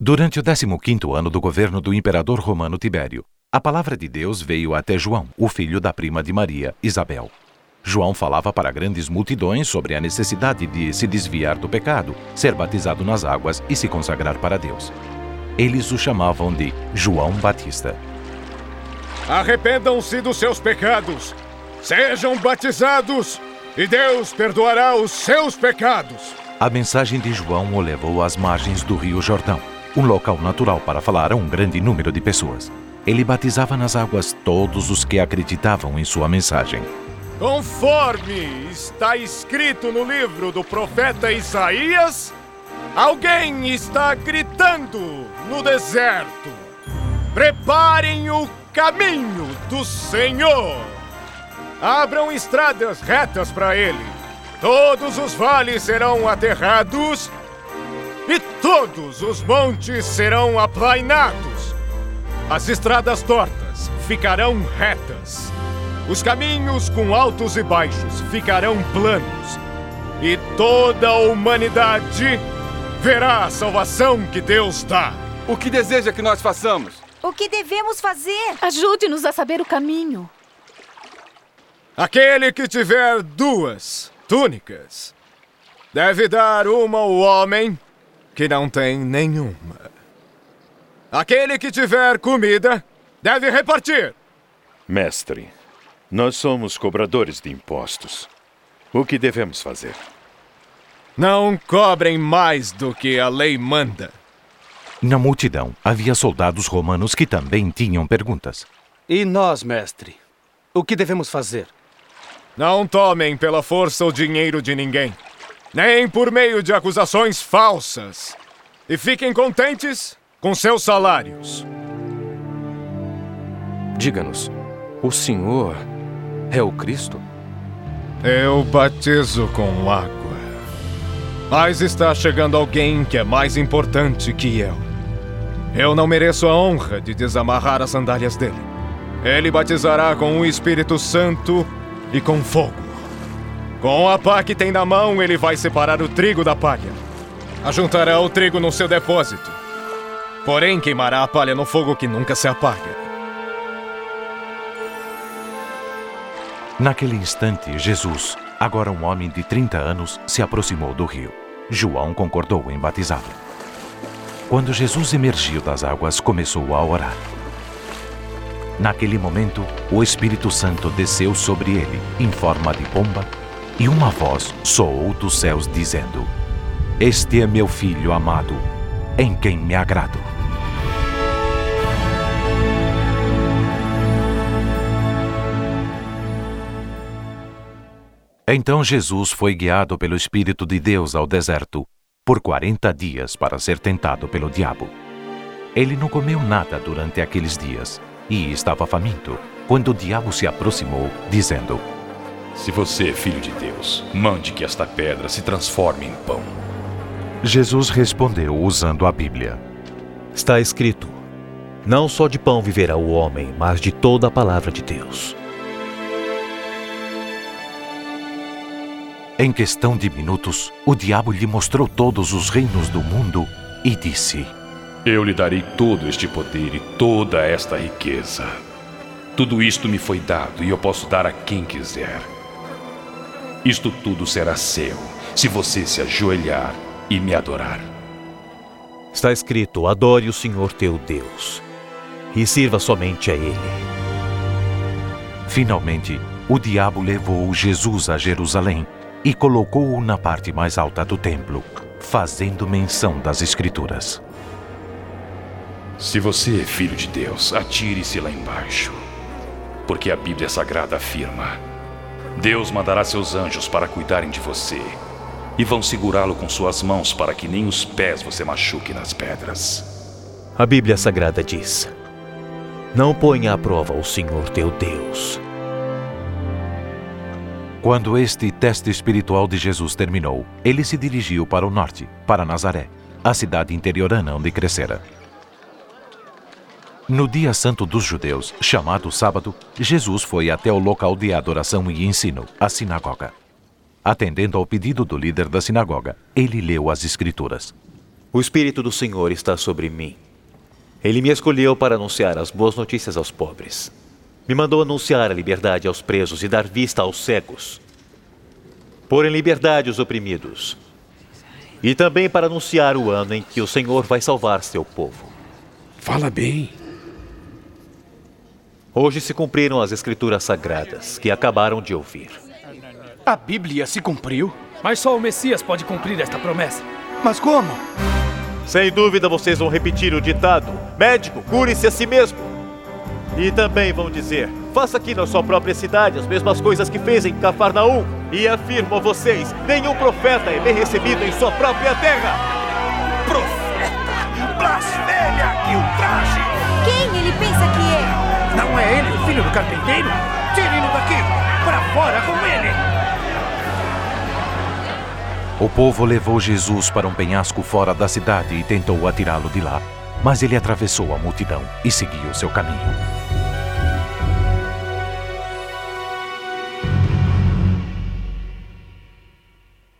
Durante o 15º ano do governo do imperador romano Tibério, a palavra de Deus veio até João, o filho da prima de Maria, Isabel. João falava para grandes multidões sobre a necessidade de se desviar do pecado, ser batizado nas águas e se consagrar para Deus. Eles o chamavam de João Batista. Arrependam-se dos seus pecados, sejam batizados, e Deus perdoará os seus pecados. A mensagem de João o levou às margens do Rio Jordão um local natural para falar a um grande número de pessoas. Ele batizava nas águas todos os que acreditavam em sua mensagem. Conforme está escrito no livro do profeta Isaías, alguém está gritando no deserto: Preparem o caminho do Senhor! Abram estradas retas para ele. Todos os vales serão aterrados e todos os montes serão aplainados. As estradas tortas ficarão retas. Os caminhos com altos e baixos ficarão planos. E toda a humanidade verá a salvação que Deus dá. O que deseja que nós façamos? O que devemos fazer? Ajude-nos a saber o caminho. Aquele que tiver duas túnicas deve dar uma ao homem que não tem nenhuma. Aquele que tiver comida deve repartir. Mestre, nós somos cobradores de impostos. O que devemos fazer? Não cobrem mais do que a lei manda. Na multidão havia soldados romanos que também tinham perguntas. E nós, mestre? O que devemos fazer? Não tomem pela força o dinheiro de ninguém nem por meio de acusações falsas. E fiquem contentes com seus salários. Diga-nos, o Senhor é o Cristo? Eu batizo com água. Mas está chegando alguém que é mais importante que eu. Eu não mereço a honra de desamarrar as sandálias dele. Ele batizará com o Espírito Santo e com fogo. Com a pá que tem na mão, ele vai separar o trigo da palha. Ajuntará o trigo no seu depósito. Porém, queimará a palha no fogo que nunca se apaga. Naquele instante, Jesus, agora um homem de 30 anos, se aproximou do rio. João concordou em batizá-lo. Quando Jesus emergiu das águas, começou a orar. Naquele momento, o Espírito Santo desceu sobre ele, em forma de pomba, e uma voz soou dos céus dizendo: Este é meu filho amado, em quem me agrado. Então Jesus foi guiado pelo Espírito de Deus ao deserto por quarenta dias para ser tentado pelo diabo. Ele não comeu nada durante aqueles dias e estava faminto quando o diabo se aproximou, dizendo: se você é filho de Deus, mande que esta pedra se transforme em pão. Jesus respondeu usando a Bíblia: Está escrito: Não só de pão viverá o homem, mas de toda a palavra de Deus. Em questão de minutos, o diabo lhe mostrou todos os reinos do mundo e disse: Eu lhe darei todo este poder e toda esta riqueza. Tudo isto me foi dado e eu posso dar a quem quiser. Isto tudo será seu, se você se ajoelhar e me adorar. Está escrito: adore o Senhor teu Deus e sirva somente a Ele. Finalmente, o diabo levou Jesus a Jerusalém e colocou-o na parte mais alta do templo, fazendo menção das Escrituras. Se você é filho de Deus, atire-se lá embaixo, porque a Bíblia Sagrada afirma. Deus mandará seus anjos para cuidarem de você e vão segurá-lo com suas mãos para que nem os pés você machuque nas pedras. A Bíblia Sagrada diz: Não ponha à prova o Senhor teu Deus. Quando este teste espiritual de Jesus terminou, ele se dirigiu para o norte, para Nazaré, a cidade interiorana onde crescera. No dia santo dos judeus, chamado sábado, Jesus foi até o local de adoração e ensino, a sinagoga. Atendendo ao pedido do líder da sinagoga, ele leu as Escrituras. O Espírito do Senhor está sobre mim. Ele me escolheu para anunciar as boas notícias aos pobres. Me mandou anunciar a liberdade aos presos e dar vista aos cegos. Pôr em liberdade os oprimidos. E também para anunciar o ano em que o Senhor vai salvar seu povo. Fala bem. Hoje se cumpriram as escrituras sagradas que acabaram de ouvir. A Bíblia se cumpriu? Mas só o Messias pode cumprir esta promessa. Mas como? Sem dúvida vocês vão repetir o ditado: médico, cure-se a si mesmo. E também vão dizer: faça aqui na sua própria cidade as mesmas coisas que fez em Cafarnaum. E afirmo a vocês: nenhum profeta é bem recebido em sua própria terra. Profeta! Blasfêmia! Que ultraje! Quem ele pensa? Não é ele o filho do carpinteiro? Tirem-no daqui! Para fora com ele! O povo levou Jesus para um penhasco fora da cidade e tentou atirá-lo de lá, mas ele atravessou a multidão e seguiu seu caminho.